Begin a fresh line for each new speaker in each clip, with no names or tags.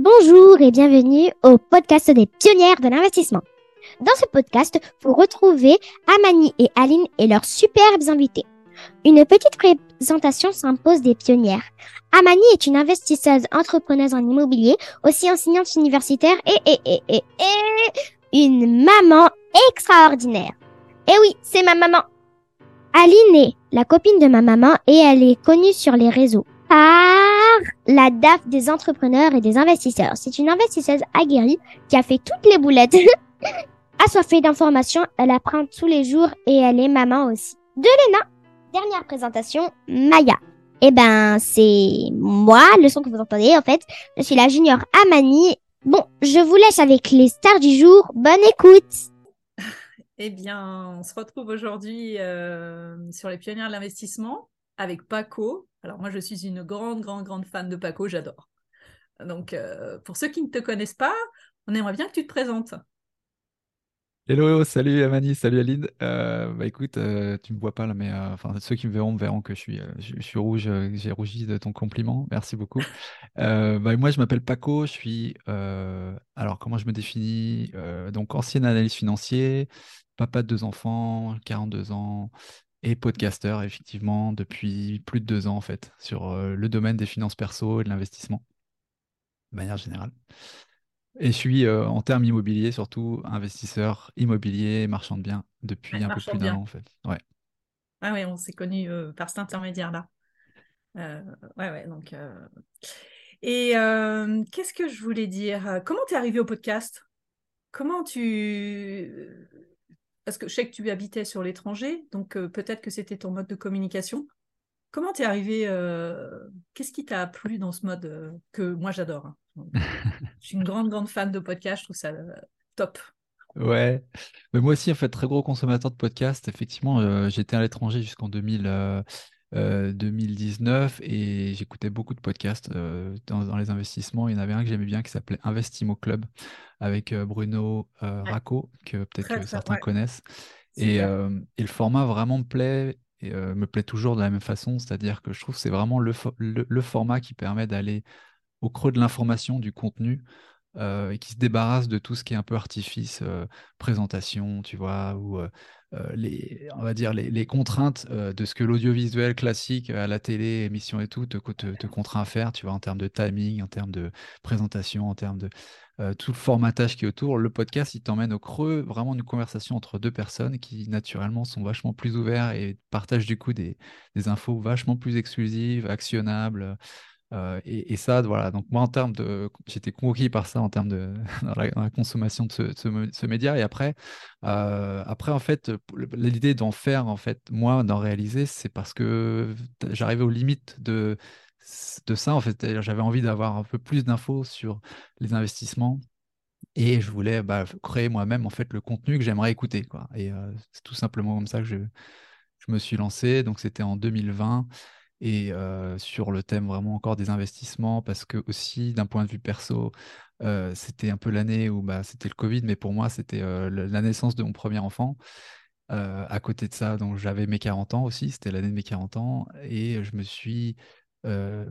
Bonjour et bienvenue au podcast des pionnières de l'investissement. Dans ce podcast, vous retrouvez Amani et Aline et leurs superbes invités. Une petite présentation s'impose des pionnières. Amani est une investisseuse entrepreneuse en immobilier, aussi enseignante universitaire et, et, et, et, et une maman extraordinaire. Eh oui, c'est ma maman. Aline est la copine de ma maman et elle est connue sur les réseaux par la DAF des entrepreneurs et des investisseurs. C'est une investisseuse aguerrie qui a fait toutes les boulettes. Assoiffée d'informations, elle apprend tous les jours et elle est maman aussi. De Léna, dernière présentation, Maya. Eh ben, c'est moi, le son que vous entendez en fait. Je suis la junior Amani. Bon, je vous laisse avec les stars du jour. Bonne écoute
Eh bien, on se retrouve aujourd'hui euh, sur les pionnières de l'investissement avec Paco. Alors moi, je suis une grande, grande, grande fan de Paco, j'adore. Donc, euh, pour ceux qui ne te connaissent pas, on aimerait bien que tu te présentes.
Hello, salut Amani, salut Aline. Euh, bah écoute, euh, tu me vois pas là, mais euh, enfin ceux qui me verront me verront que je suis, je, suis rouge, j'ai rougi de ton compliment. Merci beaucoup. Bah, moi, je m'appelle Paco, je suis alors comment je me définis? donc ancien analyste financier, papa de deux enfants, 42 ans et podcasteur effectivement depuis plus de deux ans en fait sur le domaine des finances perso et de l'investissement de manière générale. Et je suis euh, en termes immobiliers, surtout investisseur immobilier, marchand de biens depuis un peu plus d'un an en fait. Ouais.
Ah ouais, on s'est connus euh, par cet intermédiaire-là. Euh, ouais, ouais, donc. Et qu'est-ce que je voulais dire? Comment tu es arrivé au podcast? Comment tu. Parce que je sais que tu habitais sur l'étranger, donc peut-être que c'était ton mode de communication. Comment tu es arrivé Qu'est-ce qui t'a plu dans ce mode que moi j'adore hein? Je suis une grande, grande fan de podcasts, je trouve ça euh, top.
Ouais, mais moi aussi, en fait, très gros consommateur de podcasts. Effectivement, euh, j'étais à l'étranger jusqu'en 2019 euh, et j'écoutais beaucoup de podcasts dans, les investissements. Il y en avait un que j'aimais bien qui s'appelait Investimo Club avec Bruno Racco, que peut-être certains connaissent. Et, le format vraiment me plaît et me plaît toujours de la même façon, c'est-à-dire que je trouve que c'est vraiment le, le, format qui permet d'aller au creux de l'information, du contenu, euh, et qui se débarrasse de tout ce qui est un peu artifice, euh, présentation, tu vois, ou euh, les, on va dire les, contraintes de ce que l'audiovisuel classique à la télé, émission et tout, te, contraint à faire, tu vois, en termes de timing, en termes de présentation, en termes de tout le formatage qui est autour. Le podcast, il t'emmène au creux vraiment d'une conversation entre deux personnes qui, naturellement, sont vachement plus ouverts et partagent du coup des infos vachement plus exclusives, actionnables. Euh, et, ça, voilà. Donc moi, en termes de, j'étais conquis par ça en termes de dans la, consommation de ce, média. Et après, euh, après en fait, l'idée d'en faire, en fait, moi, d'en réaliser, c'est parce que j'arrivais aux limites de de ça. En fait, j'avais envie d'avoir un peu plus d'infos sur les investissements. Et je voulais bah, créer moi-même en fait le contenu que j'aimerais écouter. Et euh, c'est tout simplement comme ça que je me suis lancé. Donc c'était en 2020 et sur le thème vraiment encore des investissements, parce que aussi d'un point de vue perso, c'était un peu l'année où bah, c'était le Covid, mais pour moi, c'était la naissance de mon premier enfant. à côté de ça, j'avais mes 40 ans aussi, c'était l'année de mes 40 ans, et je me suis euh,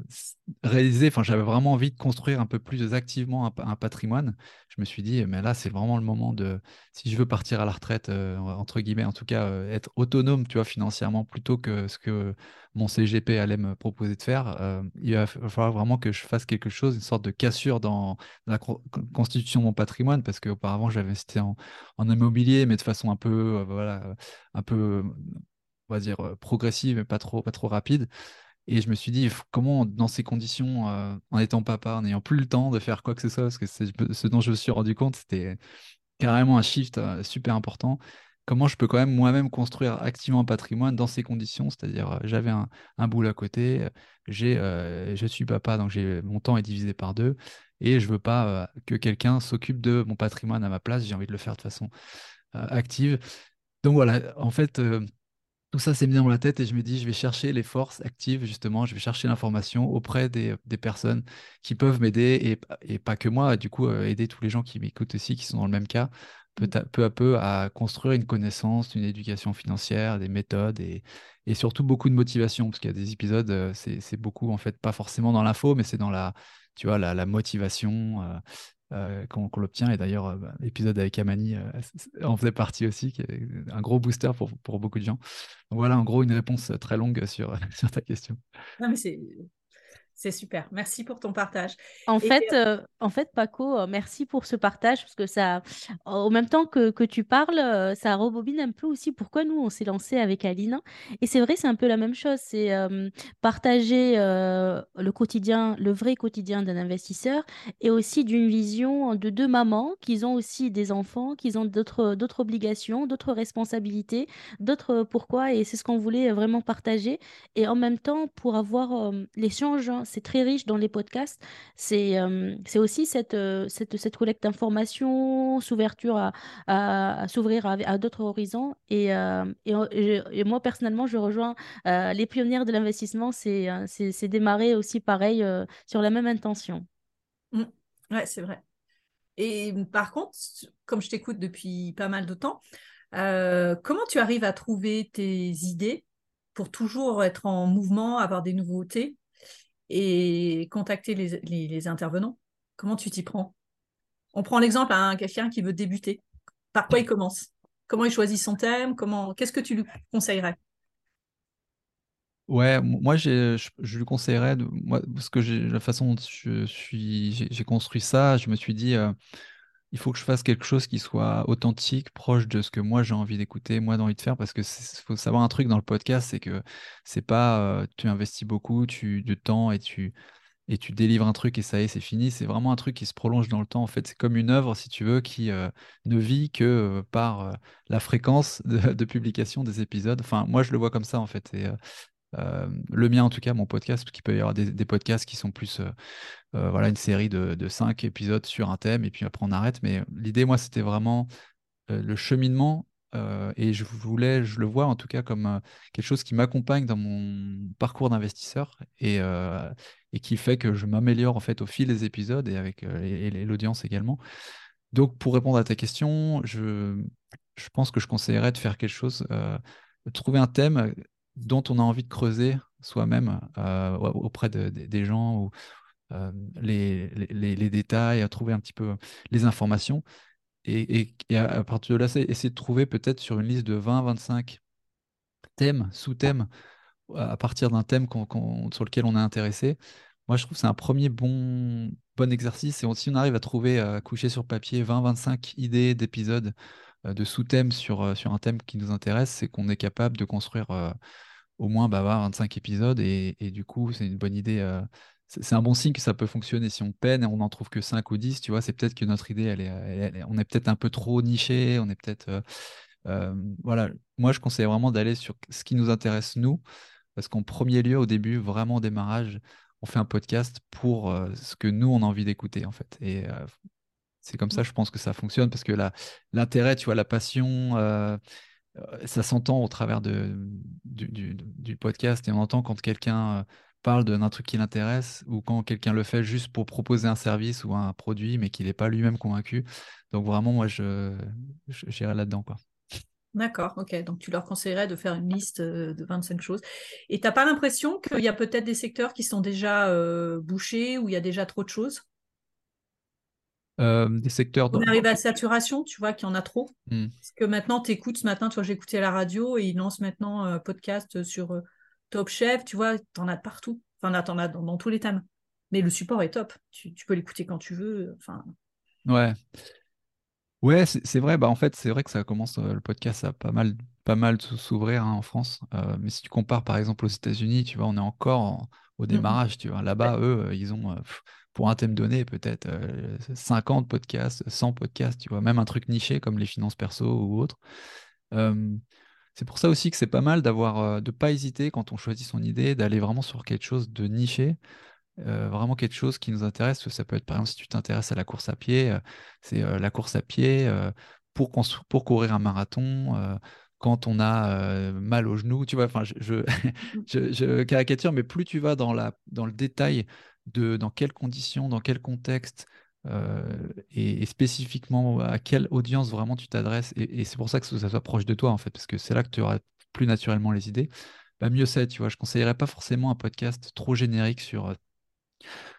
réaliser, enfin j'avais vraiment envie de construire un peu plus activement un, patrimoine. Je me suis dit, mais là c'est vraiment le moment de, si je veux partir à la retraite, euh, entre guillemets, en tout cas euh, être autonome, tu vois, financièrement, plutôt que ce que mon CGP allait me proposer de faire, il va falloir vraiment que je fasse quelque chose, une sorte de cassure dans, la constitution de mon patrimoine, parce qu'auparavant j'avais investi en, en, immobilier, mais de façon un peu, voilà, un peu, on va dire, progressive, mais pas trop, pas trop rapide. Et je me suis dit, comment, dans ces conditions, euh, en étant papa, en n'ayant plus le temps de faire quoi que ce soit, parce que ce dont je me suis rendu compte, c'était carrément un shift euh, super important. Comment je peux quand même moi-même construire activement un patrimoine dans ces conditions, c'est-à-dire euh, j'avais un, un, boulot à côté, j'ai, je suis papa, donc mon temps est divisé par deux, et je veux pas que quelqu'un s'occupe de mon patrimoine à ma place, j'ai envie de le faire de façon active. Donc voilà, en fait, tout ça s'est mis dans la tête et je me dis, je vais chercher les forces actives, justement, je vais chercher l'information auprès des, personnes qui peuvent m'aider et, pas que moi, du coup, euh, aider tous les gens qui m'écoutent aussi, qui sont dans le même cas, peu à, peu à, peu à construire une connaissance, une éducation financière, des méthodes et, et surtout beaucoup de motivation, parce qu'il y a des épisodes, euh, c'est beaucoup, en fait, pas forcément dans l'info, mais c'est dans la tu vois, la, motivation qu'on l'obtient. Et d'ailleurs, bah, l'épisode avec Amani en faisait partie aussi, qui est un gros booster pour, pour beaucoup de gens. Voilà, en gros, une réponse très longue sur, sur ta question.
Non, mais c'est super. Merci pour ton partage.
En, fait, euh, en fait, Paco, euh, merci pour ce partage parce que ça, en même temps que, que tu parles, euh, ça rebobine un peu aussi pourquoi nous, on s'est lancé avec Aline. Et c'est vrai, c'est un peu la même chose. C'est partager le quotidien, le vrai quotidien d'un investisseur et aussi d'une vision de deux mamans qui ont aussi des enfants, qui ont d'autres, d'autres obligations, d'autres responsabilités, d'autres pourquoi. Et c'est ce qu'on voulait vraiment partager. Et en même temps, pour avoir l'échange hein, c'est très riche dans les podcasts. C'est euh, aussi cette, euh, cette, cette collecte d'informations, s'ouverture à, s'ouvrir à, d'autres horizons. Et, euh, et, moi, personnellement, je rejoins les pionnières de l'investissement. C'est c'est démarrer aussi pareil sur la même intention.
Mmh. Ouais, c'est vrai. Et par contre, comme je t'écoute depuis pas mal de temps, comment tu arrives à trouver tes idées pour toujours être en mouvement, avoir des nouveautés? Et contacter les, intervenants. Comment tu t'y prends? On prend l'exemple à quelqu'un qui veut débuter. Par quoi il commence? Comment il choisit son thème? Comment Qu'est-ce que tu lui conseillerais?
Ouais, moi je, lui conseillerais, moi, parce que la façon dont j'ai construit ça, je me suis dit, euh, il faut que je fasse quelque chose qui soit authentique, proche de ce que moi j'ai envie d'écouter, moi j'ai envie de faire, parce que faut savoir un truc dans le podcast, c'est que c'est pas euh, tu investis beaucoup tu, de temps et tu, et tu délivres un truc et ça y est, c'est fini. C'est vraiment un truc qui se prolonge dans le temps. En fait, c'est comme une œuvre, si tu veux, qui euh, ne vit que euh, par la fréquence de, publication des épisodes. Enfin, moi, je le vois comme ça, en fait. Le mien, en tout cas, mon podcast, parce qu'il peut y avoir des, podcasts qui sont plus euh, voilà, une série de, cinq épisodes sur un thème, et puis après on arrête. Mais l'idée, moi, c'était vraiment euh, le cheminement, euh, et je voulais, je le vois en tout cas comme quelque chose qui m'accompagne dans mon parcours d'investisseur et, qui fait que je m'améliore en fait au fil des épisodes et avec l'audience également. Donc, pour répondre à ta question, je, je pense que je conseillerais de faire quelque chose, trouver un thème dont on a envie de creuser soi-même auprès des gens ou, euh, les, les, détails, à trouver un petit peu les informations. Et, à, partir de là, essayer de trouver peut-être sur une liste de 20-25 thèmes, sous-thèmes, à partir d'un thème sur lequel on est intéressé. Moi, je trouve que c'est un premier bon, bon exercice. Et si on arrive à trouver, à coucher sur papier 20-25 idées d'épisodes, euh, de sous-thèmes sur, euh, sur un thème qui nous intéresse, c'est qu'on est capable de construire au moins bah, 25 épisodes. Et, du coup, c'est une bonne idée c'est un bon signe que ça peut fonctionner. Si on peine et on n'en trouve que 5 ou 10, tu vois, c'est peut-être que notre idée, elle est, on est peut-être un peu trop niché, on est peut-être. Euh, euh, voilà, moi je conseille vraiment d'aller sur ce qui nous intéresse nous, parce qu'en premier lieu, au début, vraiment au démarrage, on fait un podcast pour euh, ce que nous on a envie d'écouter en fait. Et c'est comme ça, je pense que ça fonctionne, parce que l'intérêt, tu vois, la passion ça s'entend au travers de, du, podcast et on entend quand quelqu'un parle d'un truc qui l'intéresse ou quand quelqu'un le fait juste pour proposer un service ou un produit, mais qu'il n'est pas lui-même convaincu. Donc vraiment, moi, je j'irai là-dedans. quoi.
D'accord, ok. Donc tu leur conseillerais de faire une liste euh, de 25 choses. Et tu n'as pas l'impression qu'il y a peut-être des secteurs qui sont déjà euh, bouchés, où il y a déjà trop de choses?
Euh, des secteurs.
On arrive à la saturation, tu vois, qu'il y en a trop. Hmm. Parce que maintenant, tu écoutes ce matin, toi, j'ai écouté la radio et ils lancent maintenant un podcast sur Top Chef, tu vois, t'en as partout. Enfin, t'en as dans, tous les thèmes. Mais le support est top. Tu, peux l'écouter quand tu veux. Enfin.
Ouais. Ouais, c'est vrai. Bah, en fait, c'est vrai que ça commence, euh, le podcast a pas mal, pas mal s'ouvrir hein, en France. Euh, mais si tu compares par exemple aux États-Unis, tu vois, on est encore au mmh démarrage. Tu vois, là-bas, eux, euh, ils ont, pour un thème donné, peut-être 50 podcasts, 100 podcasts, tu vois, même un truc niché comme les finances perso ou autre. C'est pour ça aussi que c'est pas mal d'avoir, euh, de pas hésiter quand on choisit son idée, d'aller vraiment sur quelque chose de niché, euh, vraiment quelque chose qui nous intéresse. Ça peut être par exemple si tu t'intéresses à la course à pied, euh, c'est la course à pied pour, pour courir un marathon. quand on a mal au genou, tu vois, enfin, je, je, caricature, mais plus tu vas dans, la, dans le détail dans quelles conditions, dans quel contexte, euh, et, spécifiquement à quelle audience vraiment tu t'adresses. Et, c'est pour ça que ça soit proche de toi, en fait, parce que c'est là que tu auras plus naturellement les idées. Bah, mieux c'est, tu vois. Je conseillerais pas forcément un podcast trop générique sur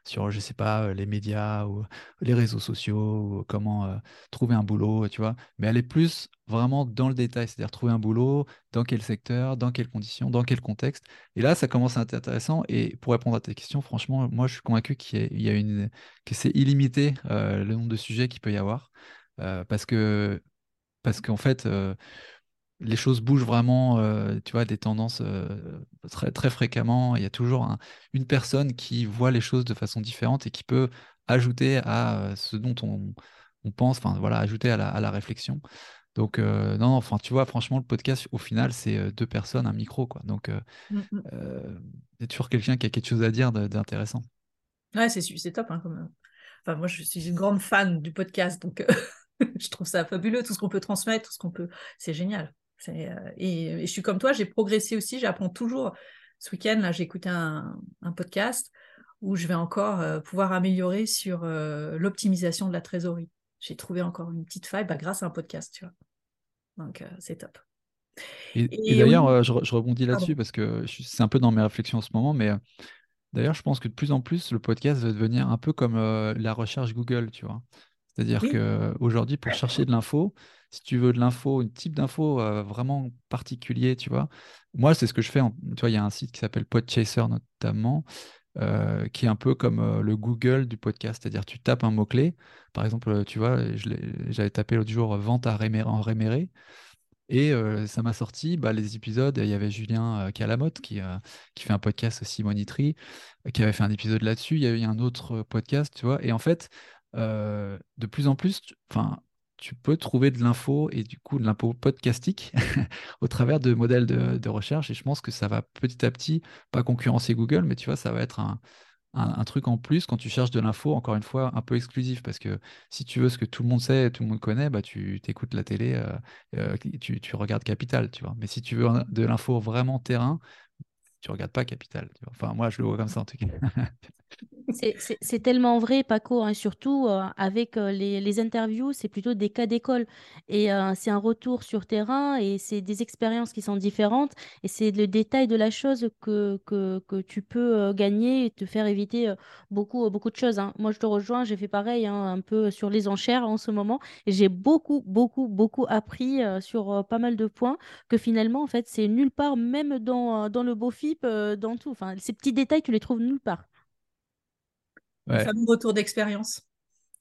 sur, je sais pas, les médias ou les réseaux sociaux, ou comment trouver un boulot, tu vois. Mais est plus vraiment dans le détail, c'est-à-dire trouver un boulot, dans quel secteur, dans quelles conditions, dans quel contexte. Et là, ça commence à être intéressant. Et pour répondre à tes questions, franchement, moi, je suis convaincu qu'il y a, une, que c'est illimité le nombre de sujets qu'il peut y avoir. parce que, parce qu'en fait, les choses bougent vraiment, euh, tu vois, des tendances euh, très, très fréquemment. Il y a toujours une personne qui voit les choses de façon différente et qui peut ajouter à euh, ce dont on, pense, enfin voilà, ajouter à la, réflexion. Donc, non, non, enfin, tu vois, franchement, le podcast, au final, c'est deux personnes, un micro, quoi. Donc, il y a toujours quelqu'un qui a quelque chose à dire d'intéressant.
Ouais, c'est top. Hein, Enfin, moi, je suis une grande fan du podcast, donc je trouve ça fabuleux, tout ce qu'on peut transmettre, tout ce qu'on peut. C'est génial. Euh, et, je suis comme toi, j'ai progressé aussi, j'apprends toujours. Ce week-end, là, j'ai écouté un, podcast où je vais encore euh, pouvoir améliorer sur euh, l'optimisation de la trésorerie. J'ai trouvé encore une petite faille bah, grâce à un podcast, tu vois. Donc, c'est top.
Et, d'ailleurs, je, rebondis là-dessus parce que c'est un peu dans mes réflexions en ce moment, mais d'ailleurs, je pense que de plus en plus, le podcast va devenir un peu comme la recherche Google, tu vois. C'est-à-dire qu'aujourd'hui, pour chercher de l'info, si tu veux de l'info, un type d'info euh, vraiment particulier, tu vois, moi, c'est ce que je fais. tu vois, il y a un site qui s'appelle Podchaser notamment, euh, qui est un peu comme euh, le Google du podcast. C'est-à-dire, tu tapes un mot-clé. Par exemple, tu vois, j'avais tapé l'autre jour vente à en réméré. Et ça m'a sorti bah, les épisodes. Il y avait Julien Calamotte qui, qui fait un podcast aussi, Monitry, qui avait fait un épisode là-dessus. Il y a eu un autre podcast, tu vois. Et en fait, de plus en plus, enfin, tu peux trouver de l'info et du coup de l'info podcastique au travers de modèles de, recherche. Et je pense que ça va petit à petit, pas concurrencer Google, mais tu vois, ça va être un, truc en plus quand tu cherches de l'info, encore une fois, un peu exclusif. Parce que si tu veux ce que tout le monde sait, tout le monde connaît, bah, tu écoutes la télé, tu, tu, regardes Capital, tu vois. Mais si tu veux de l'info vraiment terrain, tu regardes pas Capital. Enfin, moi, je le vois comme ça en tout cas.
C'est tellement vrai, Paco, hein, surtout euh, avec euh, les, interviews, c'est plutôt des cas d'école. Et euh, c'est un retour sur terrain et c'est des expériences qui sont différentes. Et c'est le détail de la chose que, que, que tu peux gagner et te faire éviter beaucoup, beaucoup de choses. Hein. Moi, je te rejoins, j'ai fait pareil hein, un peu sur les enchères en ce moment. Et j'ai beaucoup, beaucoup, beaucoup appris sur pas mal de points que finalement, en fait, c'est nulle part, même dans, dans le beau FIP, dans tout. Enfin, ces petits détails, tu les trouves nulle part.
Ouais. fameux retour d'expérience.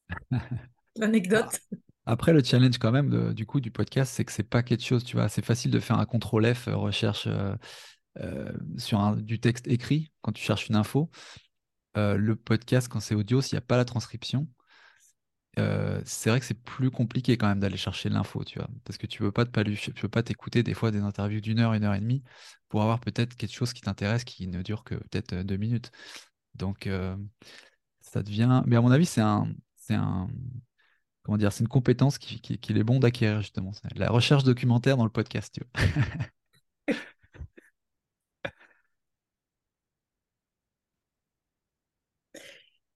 L'anecdote.
Après, le challenge quand même du coup du podcast, c'est que c'est pas quelque chose, tu vois, c'est facile de faire un contrôle F, euh, recherche euh, euh, sur du texte écrit quand tu cherches une info. le podcast, quand c'est audio, s'il n'y a pas la transcription, c'est vrai que c'est plus compliqué quand même d'aller chercher l'info, tu vois, parce que tu peux pas te tu peux pas t'écouter des fois des interviews d'une heure, une heure et demie pour avoir peut-être quelque chose qui t'intéresse qui ne dure que peut-être deux minutes. Donc ça devient. Mais à mon avis, c'est comment dire, c'est une compétence qu'il qui, est bon d'acquérir justement. La recherche documentaire dans le podcast.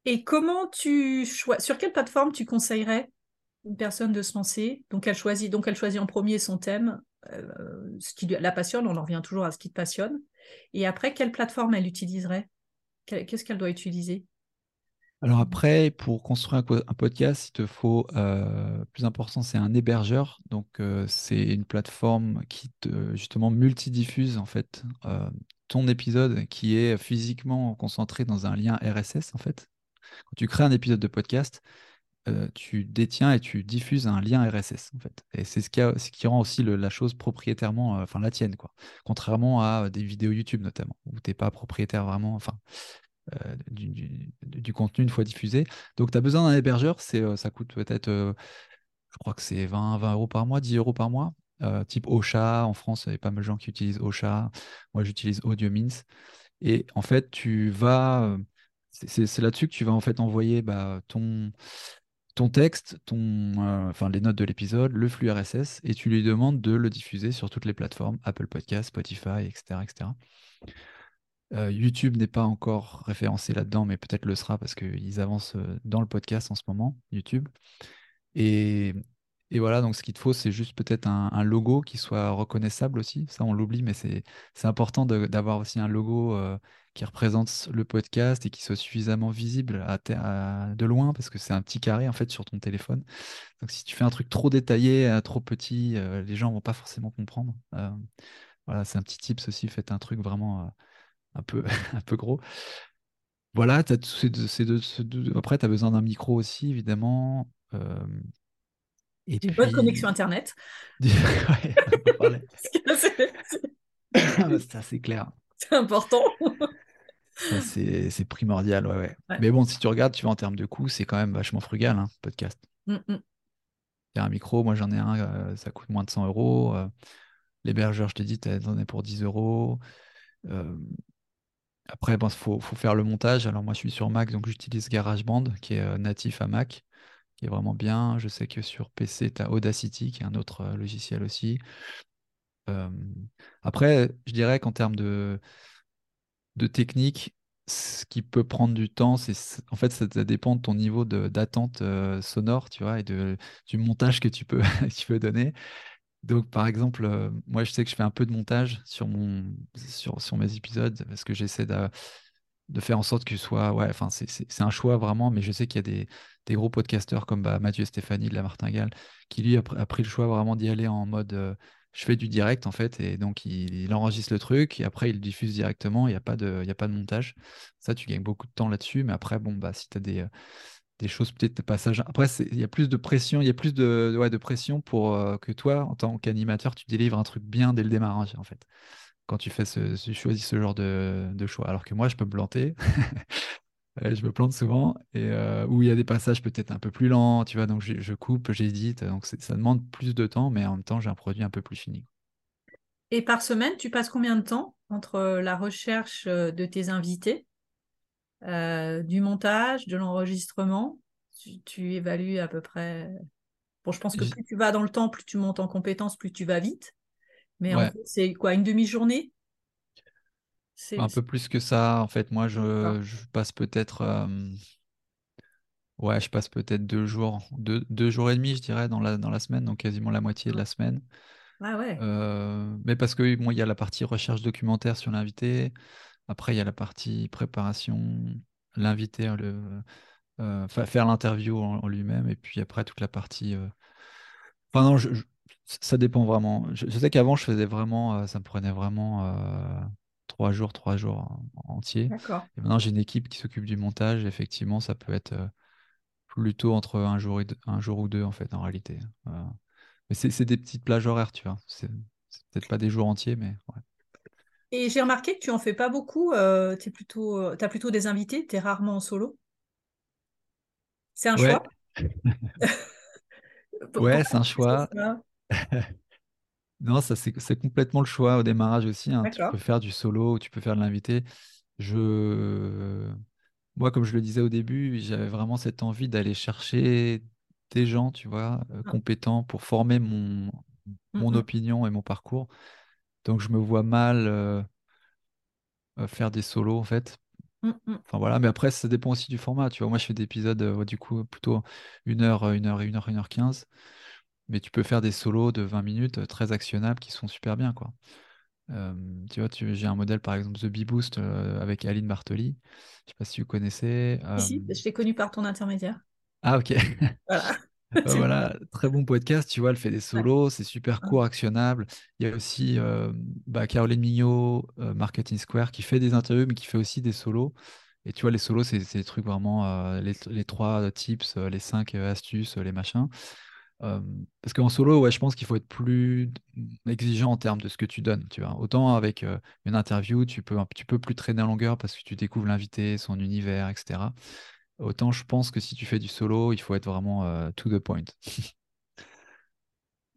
Et comment tu choisis, sur quelle plateforme tu conseillerais une personne de se lancer? Donc elle choisit, donc elle choisit en premier son thème, euh, ce qui la passionne. On en revient toujours à ce qui te passionne. Et après, quelle plateforme elle utiliserait? Qu'est-ce qu'elle doit utiliser?
Alors après, pour construire un, podcast, il te faut, euh, plus important, c'est un hébergeur. Donc euh, c'est une plateforme qui te justement multidiffuse en fait euh, ton épisode qui est physiquement concentré dans un lien RSS en fait. Quand tu crées un épisode de podcast, tu détiens et tu diffuses un lien RSS en fait. Et c'est ce qui, rend aussi la chose propriétairement, enfin la tienne quoi. Contrairement à des vidéos YouTube notamment, où tu n'es pas propriétaire vraiment, enfin euh, du, contenu une fois diffusé. Donc, tu as besoin d'un hébergeur. C'est, euh, ça coûte peut-être, euh, je crois que c'est 20, 20 euros par mois, 10 euros par mois. type Ocha, en France, il y a pas mal de gens qui utilisent Ocha. Moi, j'utilise AudioMins. Et en fait, tu vas. C'est là-dessus que tu vas en fait envoyer bah, ton, ton texte, ton, enfin, les notes de l'épisode, le flux RSS, et tu lui demandes de le diffuser sur toutes les plateformes, Apple Podcast, Spotify, etc. etc. Euh, YouTube n'est pas encore référencé là-dedans, mais peut-être le sera parce qu'ils avancent euh, dans le podcast en ce moment, YouTube. Et, voilà, donc ce qu'il te faut, c'est juste peut-être un, logo qui soit reconnaissable aussi. Ça, on l'oublie, mais c'est important d'avoir aussi un logo euh, qui représente le podcast et qui soit suffisamment visible à, de loin, parce que c'est un petit carré en fait sur ton téléphone. Donc si tu fais un truc trop détaillé, trop petit, les gens vont pas forcément comprendre. Voilà, c'est un petit tips aussi. Faites un truc vraiment un peu un peu gros. Voilà, t'as tous ces deux- ces deux- ces deux- après, tu as besoin d'un micro aussi, évidemment. Euh, et
Une bonne connexion Internet.
Ouais,
que c'est
clair.
c'est important.
Ça, c'est primordial, ouais, ouais.
Ouais.
Mais bon, si tu regardes, tu vois, en termes de coûts, c'est quand même vachement frugal, hein, podcast.
Mm, mm.
Il y a un micro, moi j'en ai un, euh, ça coûte moins de 100 euros. euh, L'hébergeur, je t'ai dit, t'en as pour 10 euros. Euh, après, il faut, faut faire le montage. Alors moi, je suis sur Mac, donc j'utilise GarageBand, qui est euh, natif à Mac, qui est vraiment bien. Je sais que sur PC, tu as Audacity, qui est un autre euh, logiciel aussi. Après, je dirais qu'en termes de, de technique, ce qui peut prendre du temps, c'est en fait ça, dépend de ton niveau d'attente euh, sonore, tu vois, et du montage que tu peux, tu peux donner. Donc, par exemple, euh, moi, je sais que je fais un peu de montage sur mon, mes épisodes parce que j'essaie de, de faire en sorte que ce soit, ouais, enfin, c'est un choix vraiment, mais je sais qu'il y a des, des gros podcasteurs comme bah, Mathieu Stéphanie de la Martingale qui, lui, a, pr- a pris le choix vraiment d'y aller en mode euh, je fais du direct en fait, et donc il, enregistre le truc et après il diffuse directement, il n'y a pas de, a pas de montage. Ça, tu gagnes beaucoup de temps là-dessus, mais après, bon, bah, si tu as des, euh, des choses, peut-être des passages. Après, il y a plus de pression, il y a plus de, ouais, de pression pour euh, que toi, en tant qu'animateur, tu délivres un truc bien dès le démarrage, en fait. Quand tu fais ce, ce- choisis ce genre de, de choix. Alors que moi, je peux me planter. Euh, Je me plante souvent et euh, où il y a des passages peut-être un peu plus lents, tu vois, donc je, je coupe, j'édite, donc ça demande plus de temps, mais en même temps, j'ai un produit un peu plus fini.
Et par semaine, tu passes combien de temps entre la recherche euh, de tes invités, euh, du montage, de l'enregistrement tu, tu évalues à peu près. Bon, je pense que plus tu vas dans le temps, plus tu montes en compétences, plus tu vas vite. Mais en fait, c'est quoi, une demi-journée?
Un peu plus que ça, en fait, moi, je, je passe peut-être, euh, ouais, je passe peut-être deux jours, deux, deux jours et demi, je dirais, dans la, dans la semaine, donc quasiment la moitié de la semaine.
Ah ouais.
Euh, mais parce que bon, il y a la partie recherche documentaire sur l'invité. Après, il y a la partie préparation, l'invité, hein, le, euh, fa- faire l'interview en, en lui-même. Et puis après, toute la partie. euh, Enfin, non, je- je- ça dépend vraiment. Je, je sais qu'avant, je faisais vraiment. euh, ça me prenait vraiment trois jours, trois jours en- entiers. Et maintenant, j'ai une équipe qui s'occupe du montage. Effectivement, ça peut être plutôt entre un jour, et deux- un jour ou deux, en fait, en réalité. Euh, mais c'est des petites plages horaires, tu vois. C'est c'est peut-être pas des jours entiers, mais ouais.
Et j'ai remarqué que tu en fais pas beaucoup. Euh, tu plutôt, euh, as plutôt des invités, tu es rarement en solo. C'est un
Ouais,
choix?
Ouais, c'est un choix. Non, ça c'est complètement le choix au démarrage aussi. hein. Tu peux faire du solo, tu peux faire de l'invité. Je, moi, comme je le disais au début, j'avais vraiment cette envie d'aller chercher des gens, tu vois, euh,
Ah.
compétents pour former mon, mon
Mm,
opinion et mon parcours. Donc, je me vois mal euh, euh, faire des solos, en fait.
mm, mm.
Enfin voilà, mais après, ça dépend aussi du format. Tu vois, moi, je fais des épisodes, euh, du coup, plutôt une heure, euh, une heure, une heure, une heure quinze. Mais tu peux faire des solos de 20 minutes très actionnables qui sont super bien, quoi. Euh, tu vois, tu- j'ai un modèle, par exemple, The Bee Boost avec Aline Bartoli. Je sais pas si vous connaissez.
Si, si, je t'ai connu par ton intermédiaire.
Ah, ok.
Voilà.
Bah voilà, très bon podcast, tu vois, elle fait des solos, c'est super court, actionnable. Il y a aussi euh, bah, Caroline Mignot, euh, Marketing Square, qui fait des interviews, mais qui fait aussi des solos. Et tu vois, les solos, c'est des trucs vraiment, euh, les, les trois tips, les cinq astuces, les machins. Parce qu'en solo, ouais, je pense qu'il faut être plus exigeant en termes de ce que tu donnes, tu vois. Autant avec une interview, tu peux, tu peux plus traîner en longueur parce que tu découvres l'invité, son univers, etc. Autant je pense que si tu fais du solo, il faut être vraiment euh, to the point.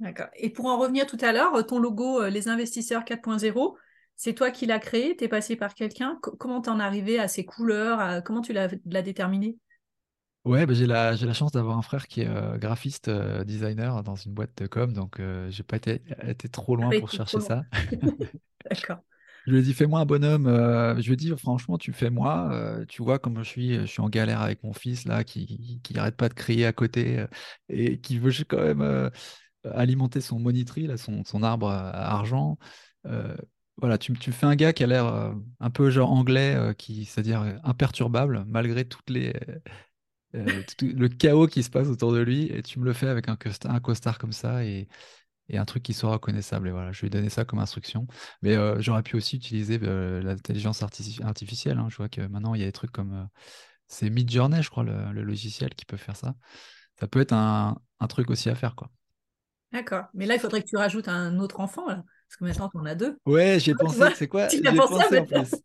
D'accord. Et pour en revenir tout à l'heure, ton logo euh, Les Investisseurs 4.0, c'est toi qui l'as créé, tu es passé par quelqu'un? Co- comment t'en es arrivé à ces couleurs? À- Comment tu l'as déterminé?
Ouais, bah, j'ai la, chance d'avoir un frère qui est euh, graphiste, euh, designer dans une boîte de com, donc euh, j'ai pas été, été trop loin
pas
pour
été
chercher ça.
D'accord.
Je lui ai dit, fais-moi un bonhomme. euh, je lui ai dit, franchement, tu fais moi. euh, tu vois comment je suis. Je suis en galère avec mon fils, là, qui, qui arrête pas de crier à côté euh, et qui veut quand même alimenter son monitry, là, son, arbre à argent. Voilà, tu, tu fais un gars qui a l'air un peu genre anglais, qui, c'est-à-dire imperturbable, malgré toutes les, tout le chaos qui se passe autour de lui. Et tu me le fais avec un costard, un costard comme ça. Et, et un truc qui soit reconnaissable. Et voilà, je lui ai donné ça comme instruction. Mais euh, j'aurais pu aussi utiliser euh, l'intelligence artifici- artificielle. hein. Je vois que maintenant, il y a des trucs comme. euh, c'est Midjourney, je crois, le, le logiciel qui peut faire ça. Ça peut être un, un truc aussi à faire, quoi.
D'accord. Mais là, il faudrait que tu rajoutes un autre enfant, là. Parce que maintenant, en as deux.
Ouais, j'y ai
tu
pensé. C'est quoi?
tu
J'y
y as
ai
pensé
en plus.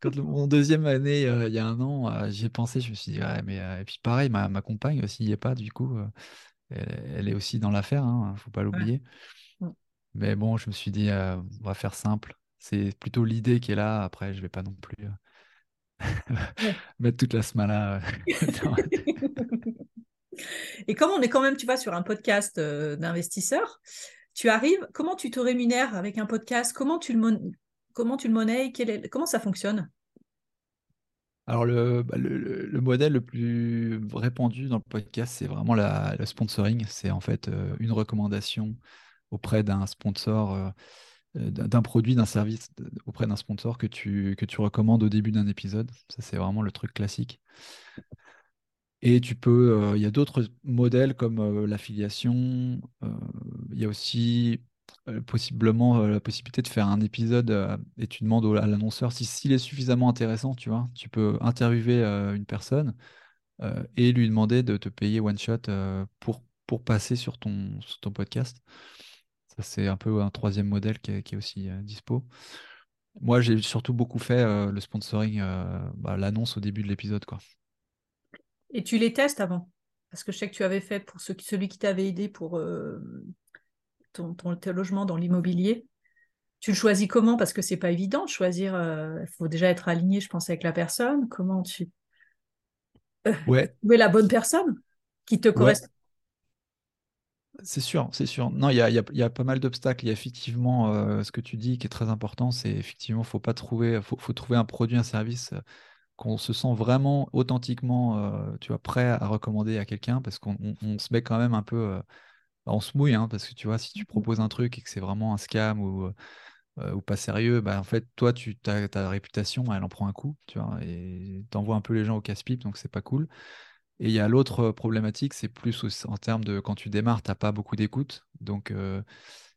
Quand le- mon deuxième année, euh, il y a un an, euh, j'y ai pensé. Je me suis dit, ouais, mais. Et puis pareil, ma, ma compagne aussi n'y est pas, du coup. Elle, elle est aussi dans l'affaire, hein, faut pas l'oublier. Mais bon, je me suis dit, euh, on va faire simple. C'est plutôt l'idée qui est là. Après, je vais pas non plus euh, mettre toute la smala. euh, dans-
Et comme on est quand même, tu vois, sur un podcast euh, d'investisseurs, tu arrives, comment tu te rémunères avec un podcast? Comment tu le, comment tu le monnaies? Comment ça fonctionne?
Alors, le, bah, le, le- le modèle le plus répandu dans le podcast, c'est vraiment la, le sponsoring. C'est en fait euh, une recommandation auprès d'un sponsor, euh, euh, d'un produit, d'un service auprès d'un sponsor que tu, que tu recommandes au début d'un épisode. Ça, c'est vraiment le truc classique. Et tu peux, il y a d'autres modèles comme l'affiliation. Il y a aussi possiblement euh, la possibilité de faire un épisode euh, et tu demandes à l'annonceur si s'il est suffisamment intéressant, tu vois, tu peux interviewer euh, une personne euh, et lui demander de te payer one shot euh, pour, pour passer sur ton, sur ton podcast. Ça, c'est un peu un troisième modèle qui est, qui est aussi euh, dispo. Moi, j'ai surtout beaucoup fait euh, le sponsoring, euh, bah, l'annonce au début de l'épisode, quoi.
Et tu les testes avant? Parce que je sais que tu avais fait pour celui qui t'avait aidé pour euh, ton, logements dans l'immobilier. Tu le choisis comment? Parce que c'est pas évident de choisir. euh, Il faut déjà être aligné, je pense, avec la personne. Comment tu
Ouais,
trouver la bonne personne qui te
ouais.
correspond?
C'est sûr, c'est sûr. Non, il y a, il y a- il y a pas mal d'obstacles. Il y a effectivement euh, ce que tu dis qui est très important, c'est effectivement, faut pas trouver, faut, faut trouver un produit, un service euh, qu'on se sent vraiment authentiquement, euh, tu vois, prêt à recommander à quelqu'un, parce qu'on on- on se met quand même un peu, euh, on se mouille, hein, parce que tu vois, si tu proposes un truc et que c'est vraiment un scam ou, euh, ou pas sérieux, bah en fait, toi, tu ta, ta réputation, elle en prend un coup, tu vois, et t'envoies un peu les gens au casse-pipe, donc c'est pas cool. Et il y a l'autre problématique, c'est plus en termes de quand tu démarres, tu n'as pas beaucoup d'écoute. Donc, euh,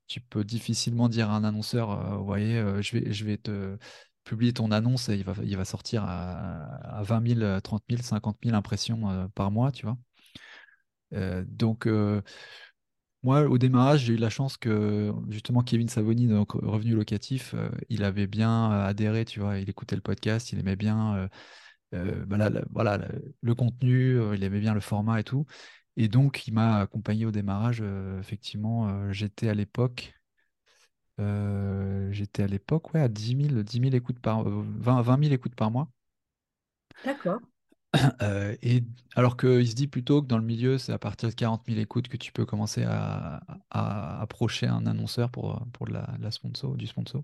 tu peux difficilement dire à un annonceur, euh, vous voyez, je vais, je vais te publier ton annonce et il va, il va sortir à, à 20 000, euh, 30 000, 50 000 impressions par mois, tu vois. Euh, donc, euh, moi, au démarrage, j'ai eu la chance que justement Kevin Savoni, donc Revenu Locatif, euh, il avait bien euh, adhéré, tu vois, il écoutait le podcast, il aimait bien euh, bah là, là, voilà, le, contenu, il aimait bien le format et tout. Et donc, il m'a accompagné au démarrage. effectivement, j'étais à l'époque, j'étais à l'époque, ouais, à 10 000, 10 000 écoutes par, euh, 20, 20 000 écoutes par mois.
D'accord.
Euh, et alors qu'il se dit plutôt que dans le milieu, c'est à partir de 40 000 écoutes que tu peux commencer à, approcher un annonceur pour, pour la, sponsor, du sponsor.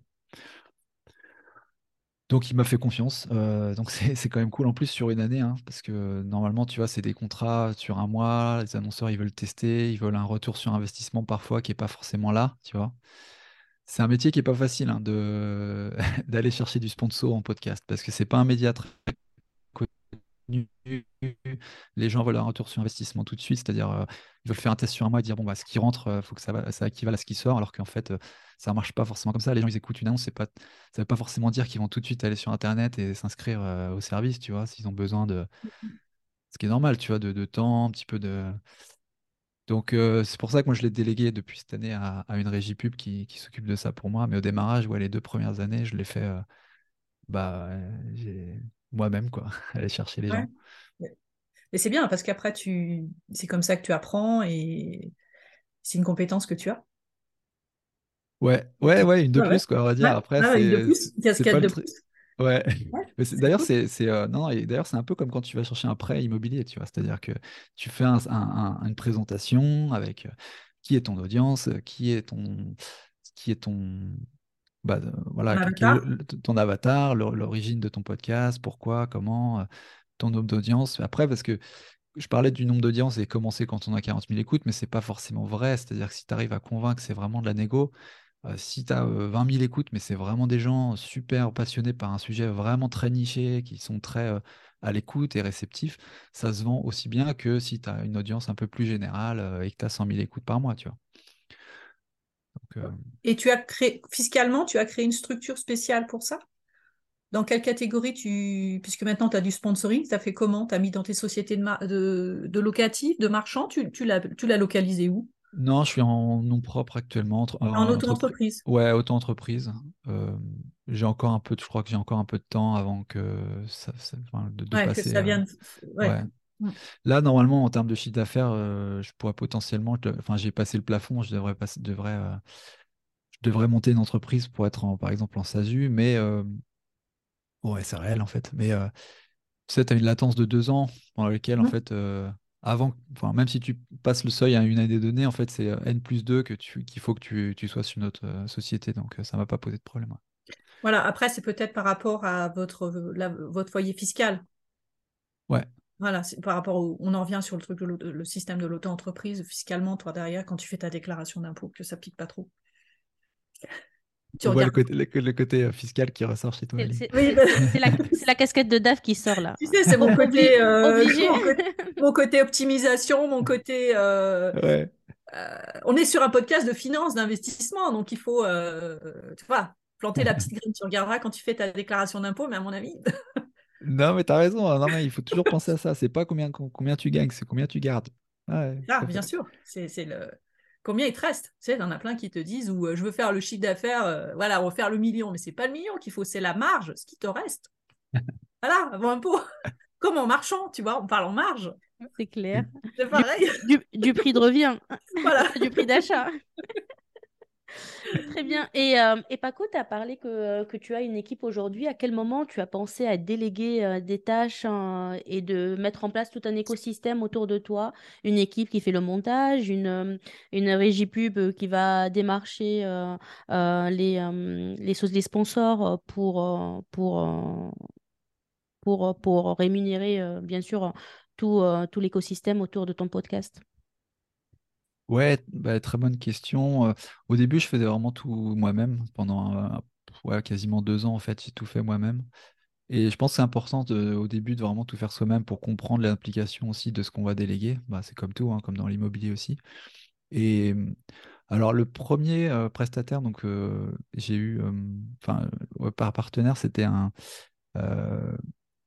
Donc il m'a fait confiance. Euh, donc c'est quand même cool en plus sur une année, hein, parce que normalement, tu vois, c'est des contrats sur un mois. Les annonceurs, ils veulent tester, ils veulent un retour sur investissement parfois qui n'est pas forcément là, tu vois. C'est un métier qui n'est pas facile hein, d'aller chercher du sponsor en podcast, parce que c'est pas un média. Les gens veulent un retour sur investissement tout de suite, c'est-à-dire euh, ils veulent faire un test sur un mois et dire bon bah ce qui rentre, il faut que ça, va, ça équivale à ce qui sort, alors qu'en fait euh, ça marche pas forcément comme ça. Les gens ils écoutent une annonce, c'est pas, ça veut pas forcément dire qu'ils vont tout de suite aller sur internet et s'inscrire euh, au service, tu vois, s'ils ont besoin de, ce qui est normal, tu vois, de, temps, un petit peu de. Donc euh, c'est pour ça que moi je l'ai délégué depuis cette année à, une régie pub qui, qui s'occupe de ça pour moi. Mais au démarrage, ouais, les deux premières années, je l'ai fait euh, bah, euh, j'ai- moi-même, quoi, aller chercher les
Ouais.
gens.
Et c'est bien parce qu'après, tu... c'est comme ça que tu apprends et c'est une compétence que tu as.
Ouais, ouais, ouais, une de
ouais.
plus, quoi, on va dire.
Ouais.
Après,
Ah, une de
c'est
plus,
c'est- c'est le
de plus.
Ouais.
Ouais,
Mais c'est-
c'est
D'ailleurs, c'est, c'est, euh, non, et d'ailleurs, c'est un peu comme quand tu vas chercher un prêt immobilier, tu vois. C'est-à-dire que tu fais un- un- un- une présentation avec euh, qui est ton audience, euh, qui est ton, qui est ton, bah, voilà,
Ton avatar?
le- ton avatar, l'or- l'origine de ton podcast, pourquoi, comment, euh, ton nombre d'audience. Après, parce que je parlais du nombre d'audience et commencer quand on a 40 000 écoutes, mais c'est pas forcément vrai. C'est-à-dire que si tu arrives à convaincre que c'est vraiment de la négo, euh, si tu as 20 000 écoutes, mais c'est vraiment des gens super passionnés par un sujet vraiment très niché, qui sont très euh, à l'écoute et réceptifs, ça se vend aussi bien que si tu as une audience un peu plus générale euh, et que tu as 100 000 écoutes par mois, tu vois. Donc, euh,
Et tu as créé, fiscalement, tu as créé une structure spéciale pour ça? Dans quelle catégorie tu... Puisque maintenant, tu as du sponsoring, tu as fait comment? Tu as mis dans tes sociétés de, mar- de, de locatifs, de marchands? Tu, tu l'as, localisé où?
Non, je suis en nom propre actuellement. entre-
En
en entrepri-
auto-entreprise.
Ouais, auto-entreprise. Euh, j'ai encore un peu, de- je crois que j'ai encore un peu de temps avant que ça, de, de
Ouais, que
passer.
ça vienne. Ouais.
ouais. Là, normalement, en termes de chiffre d'affaires, euh, je pourrais potentiellement, enfin, j'ai passé le plafond, je devrais passer, devrais, euh, je devrais monter une entreprise pour être, en- par exemple, en SASU, mais euh, ouais, c'est réel en fait. Mais tu sais, tu as une latence de deux ans pendant laquelle, en fait, avant, enfin, même si tu passes le seuil à une année donnée, en fait, c'est N plus 2 que tu, qu'il faut que tu, tu sois sur notre euh, société. Donc, ça ne m'a pas posé de problème. ouais.
Voilà, après, c'est peut-être par rapport à votre, la- votre foyer fiscal.
Ouais.
Voilà, c'est par rapport au, on en revient sur le truc de le système de l'auto-entreprise, fiscalement, toi derrière, quand tu fais ta déclaration d'impôt, que ça pique pas trop. Tu
On voit le
regardes.
côté, le, le côté euh, fiscal qui ressort chez toi,
C'est
Oui, bah,
c'est la, casquette de DAF qui sort là.
tu sais, c'est mon côté, euh, mon côté, mon côté optimisation, mon côté. euh,
Ouais.
euh, on est sur un podcast de finance, d'investissement, donc il faut, euh, tu vois, planter la petite graine. Tu regarderas quand tu fais ta déclaration d'impôt, mais à mon avis,
Non, mais t'as raison. hein. Non, mais il faut toujours penser à ça. C'est pas combien, combien tu gagnes, c'est combien tu gardes. Ouais,
Ah,
à
bien
fait.
sûr, c'est c'est le combien il te reste? Tu sais, t'en as plein qui te disent ou euh, je veux faire le chiffre d'affaires, euh, voilà, on va faire le million, mais c'est pas le million qu'il faut, c'est la marge, ce qui te reste. Voilà, avant impôt. Comme en marchand, tu vois, on parle en marge.
C'est clair.
C'est pareil.
Du, du prix de revient,
voilà.
du prix d'achat. Très bien. Et, euh, et Paco, tu as parlé que, que tu as une équipe aujourd'hui. À quel moment tu as pensé à déléguer euh, des tâches hein, et de mettre en place tout un écosystème autour de toi? Une équipe qui fait le montage, une, euh, une régie pub euh, qui va démarcher euh, euh, les, euh, les, les sponsors euh, pour, euh, euh, euh, rémunérer, euh, bien sûr, tout, euh, tout l'écosystème autour de ton podcast?
Ouais, bah, très bonne question. Au début, je faisais vraiment tout moi-même. Pendant quasiment deux ans, en fait, j'ai tout fait moi-même. Et je pense que c'est important au début de vraiment tout faire soi-même pour comprendre l'implication aussi de ce qu'on va déléguer. Bah, c'est comme tout, hein, comme dans l'immobilier aussi. Et alors, le premier prestataire, donc j'ai eu, enfin, par partenaire, c'était un,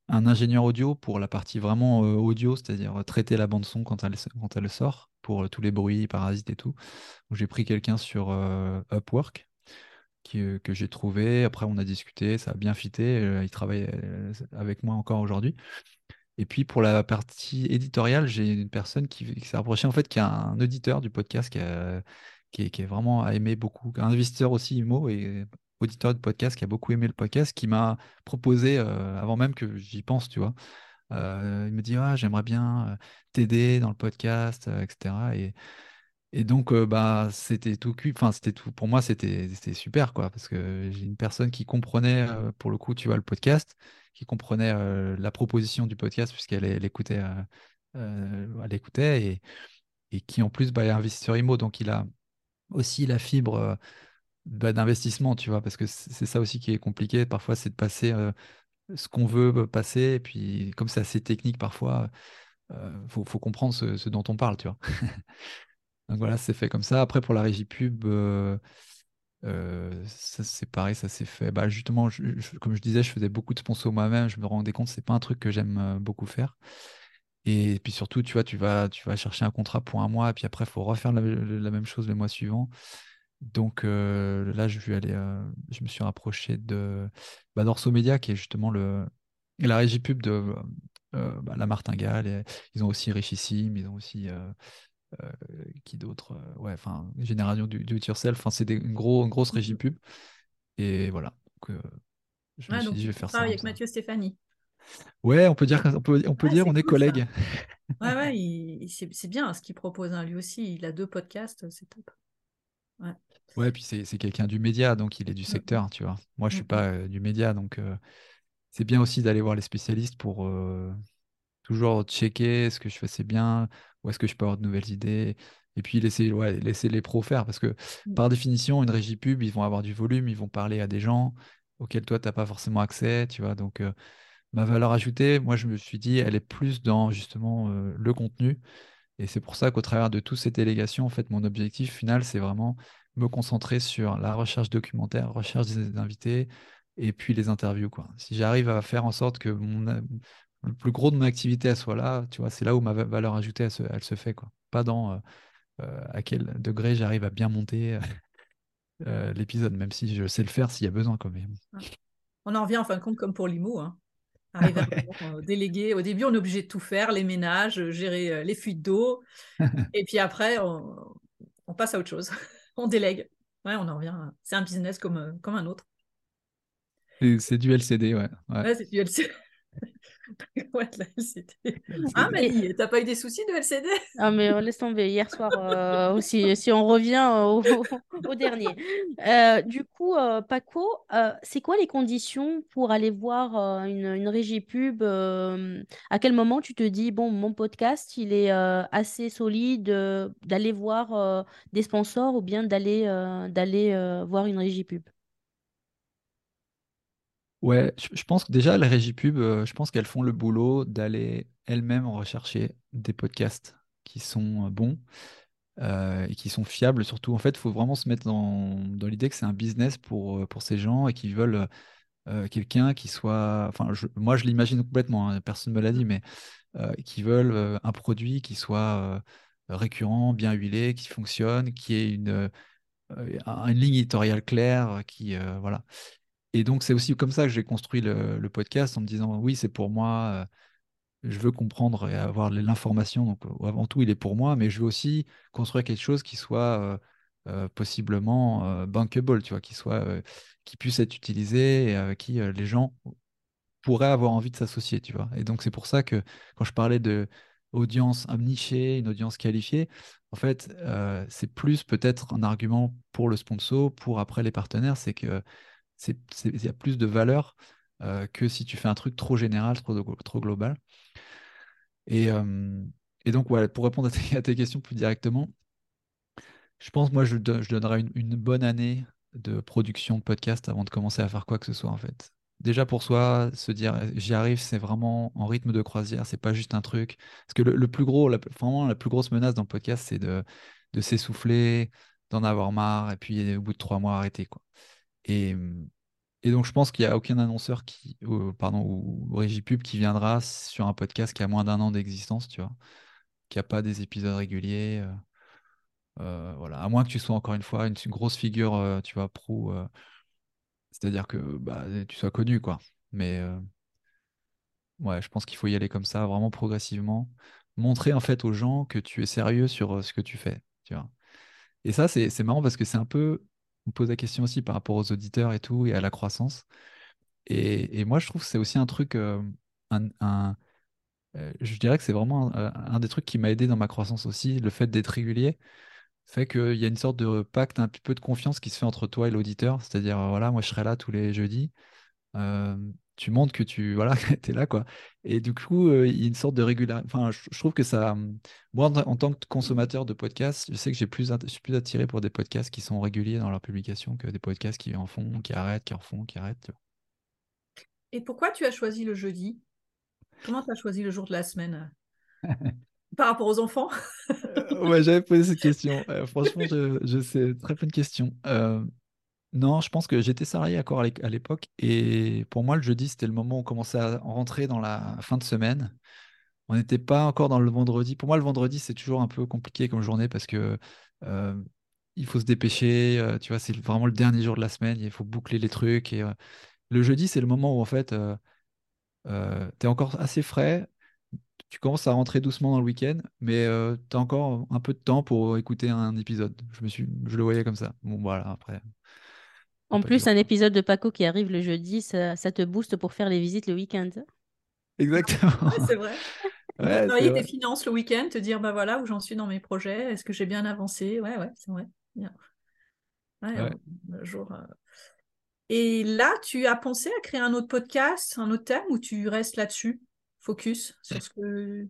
un ingénieur audio pour la partie vraiment euh, audio, c'est-à-dire euh, traiter la bande son quand elle, sort, pour euh, tous les bruits, parasites et tout. J'ai pris quelqu'un sur Upwork que j'ai trouvé. Après, on a discuté, ça a bien fité. il travaille avec moi encore aujourd'hui. Et puis pour la partie éditoriale, j'ai une personne qui, s'est rapprochée, en fait, qui est un auditeur du podcast, qui, a- est, vraiment aimé beaucoup, un investisseur aussi IMO auditeur de podcast qui a beaucoup aimé le podcast, qui m'a proposé, euh, avant même que j'y pense, tu vois, euh, il me dit, ah, j'aimerais bien euh, t'aider dans le podcast, etc. Et, donc, bah, c'était tout cuit. Enfin, c'était tout. Pour moi, c'était super, quoi, parce que j'ai une personne qui comprenait, pour le coup, tu vois, le podcast, qui comprenait la proposition du podcast, puisqu'elle elle écoutait, et, qui en plus bah, est investisseur IMO, donc il a aussi la fibre d'investissement, tu vois, parce que c'est ça aussi qui est compliqué. Parfois, c'est de passer euh, ce qu'on veut euh, passer, et puis comme c'est assez technique parfois, il faut, faut comprendre ce, dont on parle, tu vois. Donc voilà, c'est fait comme ça. Après, pour la régie pub, euh, euh, ça, c'est pareil, ça s'est fait. Bah, justement, comme je disais, je faisais beaucoup de sponsors moi-même. Je me rendais compte, c'est pas un truc que j'aime euh, beaucoup faire. Et puis surtout, tu vois, tu vas, tu vas chercher un contrat pour un mois, et puis après, il faut refaire la, la même chose le mois suivant. Donc euh, là, je, vais aller, euh, je me suis rapproché de bah, d'Orso Media, qui est justement le, la régie pub de euh, bah, La Martingale. Et ils ont aussi Richissime, ils ont aussi. euh, euh, qui d'autre euh, Ouais, enfin, Génération du, it yourself. Enfin, c'est une, gros, une grosse régie pub. Et voilà. Donc, euh, je me
Ouais,
suis
donc
dit, je vais faire ça.
avec. Mathieu Stéphanie.
Ouais, on peut dire, on peut, on peut
Ouais,
dire, on est
ça.
collègues.
Ouais, ouais, c'est c'est bien ce qu'il propose. hein. Lui aussi, il a deux podcasts, c'est top. Ouais.
Ouais, puis c'est quelqu'un du média, donc il est du
Mm,
secteur, tu vois. Moi, je
mm,
suis
mm.
pas euh, du média, donc euh, c'est bien aussi d'aller voir les spécialistes pour euh, toujours checker est-ce que je fais c'est bien, ou est-ce que je peux avoir de nouvelles idées. Et puis laisser, ouais, laisser les pros faire, parce que
Mm.
par définition, une régie pub, ils vont avoir du volume, ils vont parler à des gens auxquels toi, tu n'as pas forcément accès, tu vois. Donc, ma valeur ajoutée, moi, je me suis dit, elle est plus dans justement le contenu. Et c'est pour ça qu'au travers de toutes ces délégations, en fait, mon objectif final, c'est vraiment me concentrer sur la recherche documentaire, recherche des invités et puis les interviews, quoi. Si j'arrive à faire en sorte que mon, le plus gros de mon activité elle soit là, tu vois, c'est là où ma va- valeur ajoutée elle se, elle se fait, quoi. Pas dans euh, euh, à quel degré j'arrive à bien monter euh, l'épisode, même si je sais le faire s'il y a besoin, quand même.
On en revient en fin de compte comme pour l'IMO. Hein. Arriver à
Ouais.
déléguer. Au début, on est obligé de tout faire, les ménages, gérer les fuites d'eau. Et puis après, on, on passe à autre chose. On délègue. Ouais, on en revient. C'est un business comme, euh, comme un autre.
C'est c'est du LCD, ouais. ouais.
Ouais, c'est du LCD. ouais, de la LCD. Hein, Mani, t'as pas eu des soucis de LCD
Ah, mais euh, laisse tomber. Hier soir euh, aussi, si on revient euh, au, au dernier. Euh, du coup, euh, Paco, c'est quoi les conditions pour aller voir une, une régie pub À quel moment tu te dis, bon, mon podcast, il est assez solide d'aller voir des sponsors ou bien d'aller d'aller voir une régie pub?
Ouais, je, pense que déjà, les régies pub, euh, je pense qu'elles font le boulot d'aller elles-mêmes rechercher des podcasts qui sont euh, bons euh, et qui sont fiables surtout. En fait, il faut vraiment se mettre dans, l'idée que c'est un business pour, pour ces gens et qui veulent quelqu'un qui soit. Enfin, moi, je l'imagine complètement, hein, personne ne me l'a dit, mais qui veulent un produit qui soit récurrent, bien huilé, qui fonctionne, qui ait une, une ligne éditoriale claire, qui. voilà. Et donc, c'est aussi comme ça que j'ai construit le, podcast en me disant, oui, c'est pour moi, euh, je veux comprendre et avoir l'information. Donc, euh, avant tout, il est pour moi, mais je veux aussi construire quelque chose qui soit euh, possiblement bankable, tu vois, qui soit, qui puisse être utilisé et qui les gens pourraient avoir envie de s'associer, tu vois. Et donc, c'est pour ça que quand je parlais de audience une audience qualifiée, en fait, c'est plus peut-être un argument pour le sponsor, pour après les partenaires, c'est que il y a plus de valeur euh, que si tu fais un truc trop général, trop, trop global. Et, euh, donc, pour répondre à tes, questions plus directement, je pense, moi, je, don- je donnerais une, bonne année de production podcast avant de commencer à faire quoi que ce soit, en fait. Déjà pour soi, se dire j'y arrive, c'est vraiment en rythme de croisière, c'est pas juste un truc. Parce que le, plus gros, la, vraiment la plus grosse menace dans le podcast, c'est de, de s'essouffler, d'en avoir marre, et puis au bout de trois mois, arrêter, quoi. Et, et donc, je pense qu'il n'y a aucun annonceur qui, pardon, ou, ou régie pub qui viendra sur un podcast qui a moins d'un an d'existence, tu vois, qui n'a pas des épisodes réguliers. euh, euh, voilà, à moins que tu sois encore une fois une, grosse figure, euh, tu vois, pro, euh, c'est-à-dire que bah, tu sois connu, quoi. Mais euh, ouais, je pense qu'il faut y aller comme ça, vraiment progressivement. Montrer en fait aux gens que tu es sérieux sur euh, ce que tu fais. Et ça, c'est marrant parce que c'est un peu, on pose la question aussi par rapport aux auditeurs et tout, et à la croissance. Et, moi, je trouve que c'est aussi un truc, euh, un, euh, je dirais que c'est vraiment un, un des trucs qui m'a aidé dans ma croissance aussi, le fait d'être régulier fait qu'il y a une sorte de pacte, un petit peu de confiance qui se fait entre toi et l'auditeur. C'est-à-dire, euh, voilà, moi je serai là tous les jeudis. Euh, tu montres que tu voilà, es là, quoi. Et du coup, euh, il y a une sorte de régularité. Enfin, je, je trouve que ça. hum, Moi, en, en tant que consommateur de podcasts, je sais que j'ai plus, je suis plus attiré pour des podcasts qui sont réguliers dans leur publication que des podcasts qui en font, qui arrêtent, qui en font, qui arrêtent. tu vois.
Et pourquoi tu as choisi le jeudi? Comment tu as choisi le jour de la semaine? Par rapport aux enfants?
Euh, ouais, j'avais posé cette question. Euh, franchement, je, je sais, très bonne question. Euh, Non, je pense que j'étais salarié à à l'époque et pour moi le jeudi c'était le moment où on commençait à rentrer dans la fin de semaine. On n'était pas encore dans le vendredi. Pour moi le vendredi c'est toujours un peu compliqué comme journée parce que euh, il faut se dépêcher. euh, tu vois, c'est vraiment le dernier jour de la semaine. Il faut boucler les trucs euh, le jeudi c'est le moment où en fait tu es encore assez frais. Tu commences à rentrer doucement dans le week-end, mais tu as encore un peu de temps pour écouter un épisode. Je me suis, je le voyais comme ça. Bon voilà après.
En plus, un épisode de Paco qui arrive le jeudi, ça, ça te booste pour faire les visites le week-end.
Exactement.
Ouais, c'est vrai.
Ouais,
travailler
vrai.
tes finances le week-end, te dire bah voilà où j'en suis dans mes projets, est-ce que j'ai bien avancé? Ouais, ouais, c'est vrai. Bien. Ouais,
Ouais.
un jour. euh. Et là, tu as pensé à créer un autre podcast, un autre thème, ou tu restes là-dessus, focus sur ce que.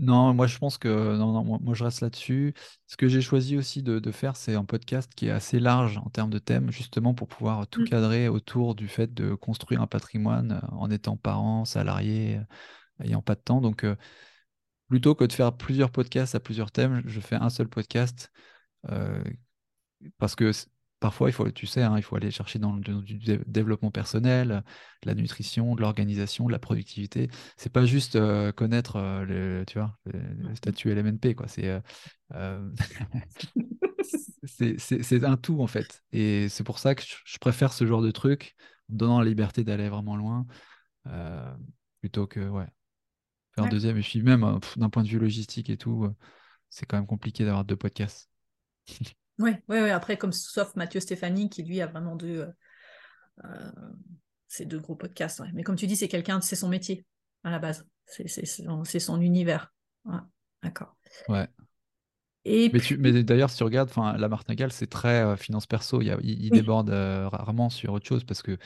Non, moi je pense que non, non, moi, moi, je reste là-dessus. Ce que j'ai choisi aussi de, de faire, c'est un podcast qui est assez large en termes de thèmes, justement pour pouvoir tout
Mm.
cadrer autour du fait de construire un patrimoine euh, en étant parent, salarié, euh, ayant pas de temps. Donc, euh, plutôt que de faire plusieurs podcasts à plusieurs thèmes, je fais un seul podcast euh, parce que parfois, il faut, tu sais, hein, il faut aller chercher dans le du développement personnel, de la nutrition, de l'organisation, de la productivité. C'est pas juste euh, connaître euh, le, tu vois, le, statut LMNP, quoi. C'est euh, c'est c'est- un tout en fait. Et c'est pour ça que je, préfère ce genre de truc, donnant la liberté d'aller vraiment loin, plutôt que ouais, faire un
Ouais.
deuxième. Et puis même d'un point de vue logistique et tout, c'est quand même compliqué d'avoir deux podcasts.
Oui, oui, oui. Après, comme sauf Mathieu Stéphanie, qui lui a vraiment deux, euh, euh, ces deux gros podcasts. ouais. Mais comme tu dis, c'est quelqu'un, c'est son métier à la base. C'est c'est son, son univers. Ouais, D'accord.
Ouais.
Et
Mais,
puis,
tu, mais d'ailleurs, si tu regardes, la Martingale, c'est très euh, finance perso. Il, y a- il- il
Oui.
déborde euh, rarement sur autre chose parce que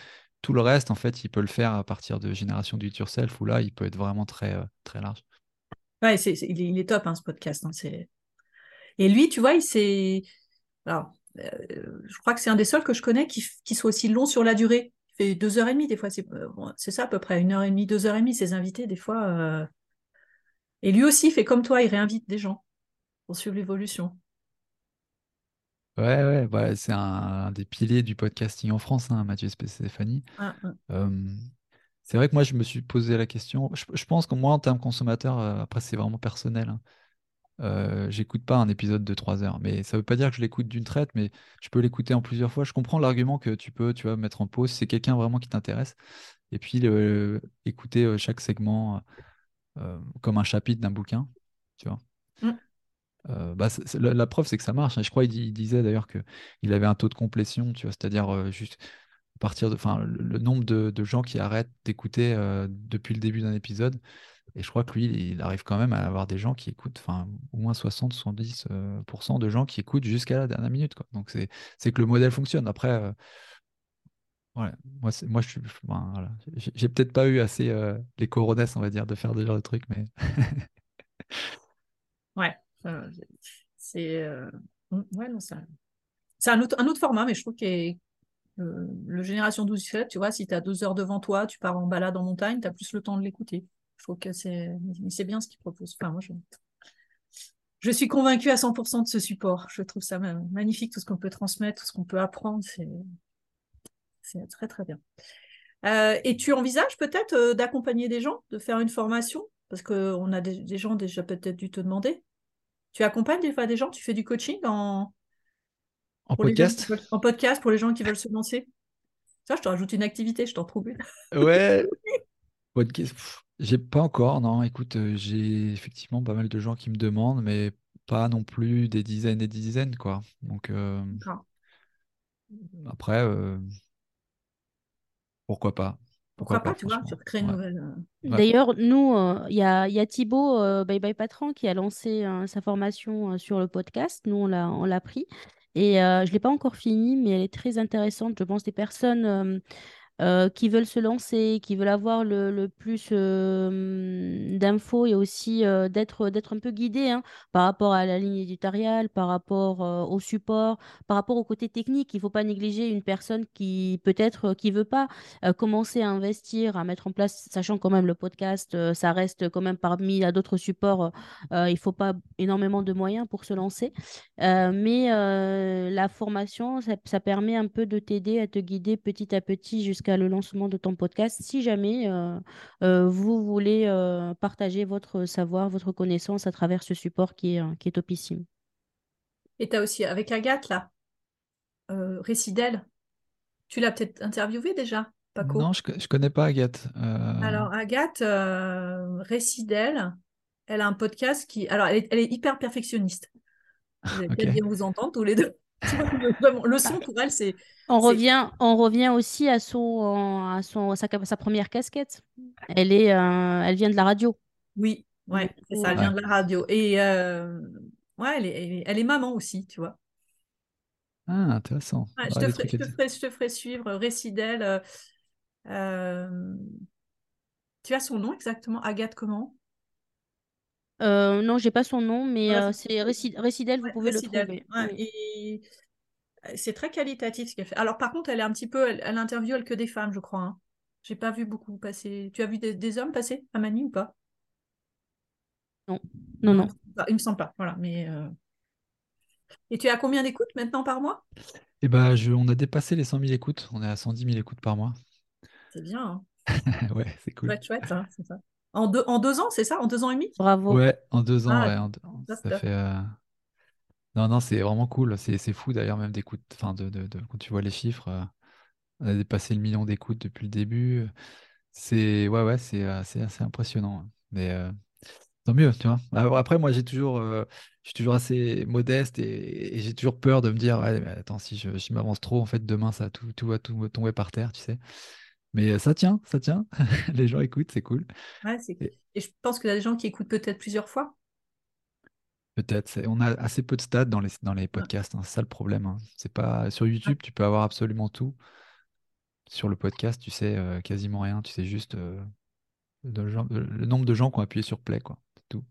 tout le reste, en fait, il peut le faire à partir de Génération do it yourself où là, il peut être vraiment très, euh, très large.
ouais, c'est, c'est- il, est, il est top, hein, ce podcast. hein, c'est... Et lui, tu vois, il s'est. Alors, euh, je crois que c'est un des seuls que je connais qui, soit aussi long sur la durée. Il fait deux heures et demie, des fois. C'est, euh, bon, c'est ça, à peu près, une heure et demie, deux heures et demie, ses invités, des fois. euh, Et lui aussi, il fait comme toi, il réinvite des gens pour suivre l'évolution.
Ouais, ouais, ouais, c'est un, un des piliers du podcasting en France, hein, Mathieu Stéphanie.
Ah, ah.
Euh, c'est vrai que moi, je me suis posé la question. Je, je pense que moi, en termes consommateur, après, c'est vraiment personnel. hein. Euh, j'écoute pas un épisode de 3 heures, mais ça veut pas dire que je l'écoute d'une traite, mais je peux l'écouter en plusieurs fois. Je comprends l'argument que tu peux, tu vois, mettre en pause si c'est quelqu'un vraiment qui t'intéresse, et puis écouter euh, chaque segment euh, comme un chapitre d'un bouquin, tu vois.
Mm.
Euh, bah, la, la preuve, c'est que ça marche. hein. Je crois qu'il disait d'ailleurs qu'il avait un taux de complétion, tu vois, c'est-à-dire juste à partir de, enfin, le, le nombre de, de gens qui arrêtent d'écouter depuis le début d'un épisode. Et je crois que lui, il arrive quand même à avoir des gens qui écoutent, enfin, au moins 60-70% euh, de gens qui écoutent jusqu'à la dernière minute, quoi. Donc, c'est que le modèle fonctionne. Après, euh, ouais, moi, moi, je suis, voilà. J'ai peut-être pas eu assez euh, les coronesses, on va dire, de faire ce genre de trucs, mais
Ouais, euh, c'est euh, ouais, non, c'est un autre, un autre format, mais je trouve que euh, le Génération 12 tu vois, si tu as deux heures devant toi, tu pars en balade en montagne, tu as plus le temps de l'écouter. Je trouve que c'est c'est bien ce qu'il propose. Enfin, moi, je, je suis convaincue à 100% de ce support. Je trouve ça ma- magnifique, tout ce qu'on peut transmettre, tout ce qu'on peut apprendre. C'est c'est très, très bien. Euh, et tu envisages peut-être euh, d'accompagner des gens, de faire une formation? Parce qu'on a des, des gens déjà peut-être dû te demander. Tu accompagnes des fois des gens, tu fais du coaching en,
en podcast,
veulent- en podcast pour les gens qui veulent se lancer? Ça, je te rajoute une activité, je t'en trouve une.
ouais, podcast, pff, j'ai pas encore, non. Écoute, euh, j'ai effectivement pas mal de gens qui me demandent, mais pas non plus des dizaines et des dizaines, quoi. Donc, euh,
D'accord.
après, euh, pourquoi pas?
Pourquoi
Pourquoi
pas, tu vois,
franchement.
tu recrées une
Ouais.
nouvelle. euh,
Ouais.
D'ailleurs, nous, euh, il y a, il y a Thibaut, euh, Bye Bye Patron, qui a lancé euh, sa formation euh, sur le podcast. Nous, on l'a, on l'a pris. Et euh, je ne l'ai pas encore fini, mais elle est très intéressante. Je pense des personnes euh, euh, qui veulent se lancer, qui veulent avoir le, plus euh, d'infos et aussi euh, d'être, d'être un peu guidé hein, par rapport à la ligne éditoriale, par rapport au support, par rapport au côté technique. Il ne faut pas négliger une personne qui peut-être qui veut pas commencer à investir, à mettre en place, sachant quand même le podcast, ça reste quand même parmi d'autres supports, il faut pas énormément de moyens pour se lancer. Mais la formation, ça, ça permet un peu de t'aider à te guider petit à petit jusqu'à le lancement de ton podcast. Si jamais euh, euh, vous voulez euh, partager votre savoir, votre connaissance à travers ce support qui est, qui est topissime.
Et tu as aussi avec Agathe, là, euh, Récidel. Tu l'as peut-être interviewé déjà, Paco?
Non, je, je connais pas Agathe. Euh,
Alors, Agathe, euh, Récidel, elle a un podcast qui. Alors, elle est, elle est hyper perfectionniste. Vous allez bien vous entendre tous les deux. Le, son pour elle, c'est.
On revient, on revient aussi à son, à son, à sa, sa première casquette. Elle est, euh, elle vient de la radio.
Oui, ouais, c'est ça, elle
Ouais.
vient de la radio. Et euh, ouais, elle est, elle est- elle est maman aussi, tu vois.
euh,
euh, euh, euh, euh, euh.
Ah, intéressant.
Ouais, je,
Ah,
te ferai, je, te ferai, je te ferai suivre Récidel. euh, euh, tu as son nom exactement? Agathe comment?
Euh, non, j'ai pas son nom, mais euh,
c'est
c'est Réci- Récidel, vous
ouais,
pouvez le trouver.
Ouais,
Oui.
et c'est très qualitatif ce qu'elle fait. Alors par contre, elle est un petit peu, elle, elle interviewe elle, que des femmes, je crois. Hein. J'ai pas vu beaucoup passer. Tu as vu des, des hommes passer à Mani ou pas?
Non, non,
Non,
non.
il me semble pas. Il me semble pas. Voilà, mais euh, Et tu as combien d'écoutes maintenant par mois?
Bah, je, on a dépassé les 100 000 écoutes. On est à 110 000 écoutes par mois.
C'est bien, hein.
Ouais, c'est cool.
Chouette, chouette, hein, c'est ça. En deux, en deux ans, c'est ça? En deux ans et demi?
Bravo.
Ouais, en deux ans,
Ah,
ouais, en deux-
top,
ça fait. euh, Non, non, c'est vraiment cool. C'est c'est fou d'ailleurs, même d'écoute. Enfin, de, de, de- quand tu vois les chiffres, euh, on a dépassé le million d'écoutes depuis le début. C'est ouais, ouais, c'est euh, c'est assez impressionnant. Mais euh, tant mieux, tu vois. Alors Après, moi, j'ai toujours, euh, je suis toujours assez modeste et, et j'ai toujours peur de me dire, ouais, mais attends, si je, je m'avance trop, en fait, demain, ça tout, tout va tout tomber par terre, tu sais. Mais euh, ça tient, ça tient. Les gens écoutent, c'est cool.
Ouais, c'est...
Et
Et je pense qu'il y a des gens qui écoutent peut-être plusieurs fois.
peut-être, c'est- on a assez peu de stats dans les, dans les
Ouais.
podcasts, hein, c'est ça le problème. hein. C'est pas sur
Ouais.
YouTube, tu peux avoir absolument tout. Sur le podcast, tu sais euh, quasiment rien. Tu sais juste euh, le, genre- le nombre de gens qui ont appuyé sur play, quoi. C'est tout.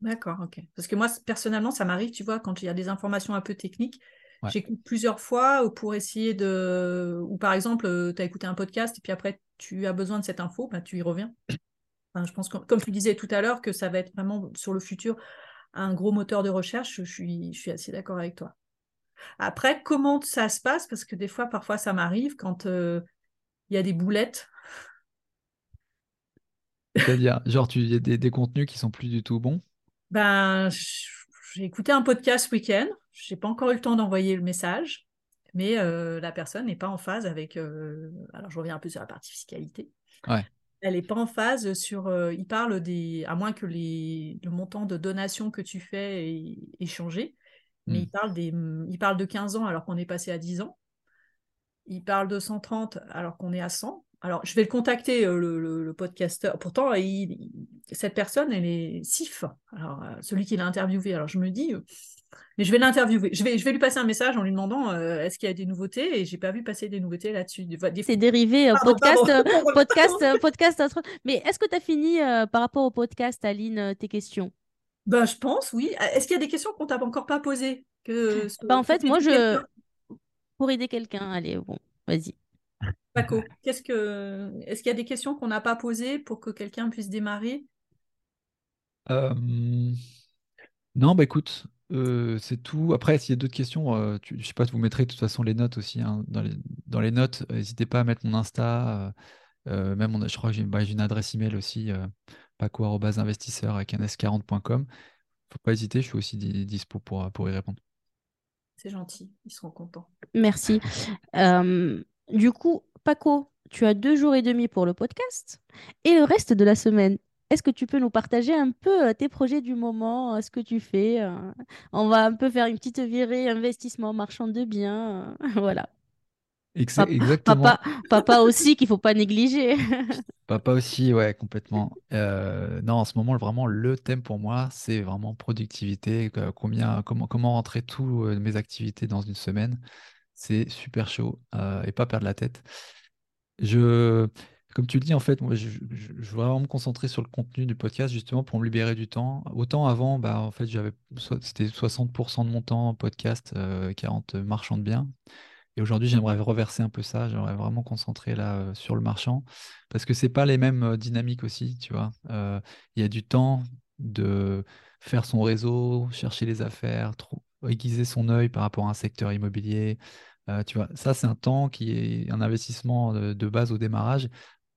D'accord, ok. Parce que moi, personnellement, ça m'arrive, tu vois, quand il y a des informations un peu techniques,
Ouais.
j'écoute plusieurs fois euh, pour essayer de... Ou par exemple, tu as écouté un podcast et puis après, tu as besoin de cette info, ben, tu y reviens. Enfin, je pense que, comme tu disais tout à l'heure, que ça va être vraiment sur le futur un gros moteur de recherche. Je suis, je suis assez d'accord avec toi. Après, comment ça se passe? Parce que des fois, parfois, ça m'arrive quand euh, il y a des boulettes.
C'est-à-dire, genre, tu- il y a des, des contenus qui sont plus du tout bons?
Ben, j- j'ai écouté un podcast ce week-end. Je n'ai pas encore eu le temps d'envoyer le message, mais euh, la personne n'est pas en phase avec. euh, alors, je reviens un peu sur la partie fiscalité.
Ouais.
Elle n'est pas en phase sur. euh, il parle des. À moins que les, le montant de donation que tu fais ait, ait changé, mais
Hmm.
il parle, des, il parle de 15 ans alors qu'on est passé à 10 ans. Il parle de 130 alors qu'on est à 100. Alors, je vais le contacter, euh, le, le- le podcasteur. Pourtant, il- il- cette personne, elle est SIF. Alors, euh, celui qui l'a interviewé. Alors, je me dis, euh, mais je vais l'interviewer. Je vais, je vais lui passer un message en lui demandant euh, est-ce qu'il y a des nouveautés? Et j'ai pas vu passer des nouveautés là-dessus. Des, des-
C'est dérivé, euh,
Pardon,
podcast,
pardon.
euh, podcast, podcast. Mais est-ce que tu as fini par rapport au podcast, Aline, tes questions?
Ben, je pense, oui. Est-ce qu'il y a des questions qu'on t'a encore pas posées? Que,
Bah, en fait, moi, je. Pour aider quelqu'un, allez, bon, vas-y.
Paco, qu'est-ce que, est-ce qu'il y a des questions qu'on n'a pas posées pour que quelqu'un puisse démarrer?
Euh, non, bah écoute, euh, c'est tout. Après, s'il y a d'autres questions, euh, tu- je sais pas, vous mettrez de toute façon les notes aussi. hein, dans les, dans les notes, n'hésitez pas à mettre mon Insta. euh, euh, même, on a- je crois que j'ai bah, une adresse email aussi, euh, paco@investisseur avec un s40.com. Faut pas hésiter, je suis aussi di- dispo pour, pour y répondre.
C'est gentil, ils seront contents.
Merci. Du coup, Paco, tu as deux jours et demi pour le podcast et le reste de la semaine. Est-ce que tu peux nous partager un peu euh, tes projets du moment, euh, ce que tu fais? euh, On va un peu faire une petite virée investissement marchand de biens. voilà.
Exa-
Pap-
exactement.
Papa, papa aussi qu'il faut pas négliger.
Papa aussi, ouais, complètement. Euh, non, en ce moment, vraiment, le thème pour moi, c'est vraiment productivité. Combien, comment, comment rentrer toutes mes activités dans une semaine. C'est super chaud euh, et pas perdre la tête. Je, comme tu le dis, en fait, moi, je, je, vraiment me concentrer sur le contenu du podcast justement pour me libérer du temps. Autant avant, bah, en fait, j'avais, c'était 60% de mon temps podcast, euh, 40 marchand de biens. Et aujourd'hui, j'aimerais reverser un peu ça. J'aimerais vraiment concentrer là euh, sur le marchand parce que c'est pas les mêmes euh, dynamiques aussi, tu vois. Euh, Il y a du temps de faire son réseau, chercher les affaires, aiguiser son œil par rapport à un secteur immobilier. Euh, tu vois, ça, c'est un temps qui est un investissement de, de base au démarrage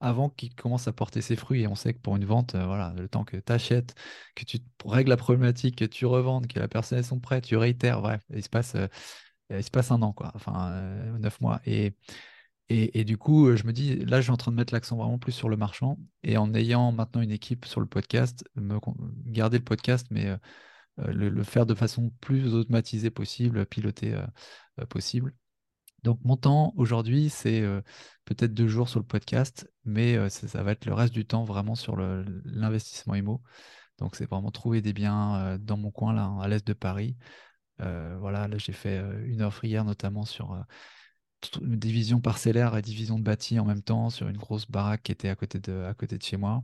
avant qu'il commence à porter ses fruits. Et on sait que pour une vente, euh, voilà, le temps que tu achètes, que tu règles la problématique, que tu revendes, que la personne ait son prêt, tu réitères, bref, il se passe, euh, il se passe un an, quoi, enfin, euh, neuf mois. Et, et, du coup, euh, je me dis, là, je suis en train de mettre l'accent vraiment plus sur le marchand. Et en ayant maintenant une équipe sur le podcast, garder le podcast, mais euh, euh, le, le faire de façon plus automatisée possible, pilotée euh, euh, possible. Donc mon temps aujourd'hui, c'est euh, peut-être deux jours sur le podcast, mais euh, ça, va être le reste du temps vraiment sur l'investissement IMO. Donc c'est vraiment trouver des biens euh, dans mon coin à l'est de Paris, voilà, là j'ai fait une offre hier notamment sur une division parcellaire et division de bâti en même temps sur une grosse baraque qui était à côté de, à côté de chez moi.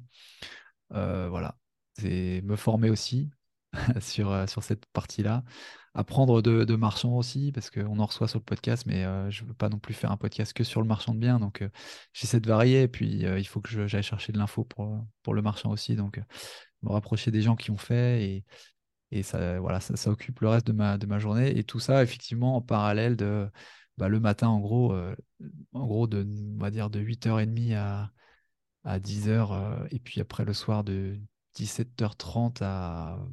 voilà, c'est me former aussi sur, sur cette partie-là apprendre de, de, marchands aussi, parce qu'on en reçoit sur le podcast, mais euh, je ne veux pas non plus faire un podcast que sur le marchand de biens. Donc, euh, j'essaie de varier. Et puis, euh, il faut que j'aille chercher de l'info pour, pour le marchand aussi. Donc, me rapprocher des gens qui ont fait. Et, et ça, voilà, ça, ça, occupe le reste de ma, de ma journée. Et tout ça, effectivement, en parallèle de bah, le matin, en gros, en gros de, on va dire de 8h30 à, à 10h. et puis après, le soir, de 17h30 à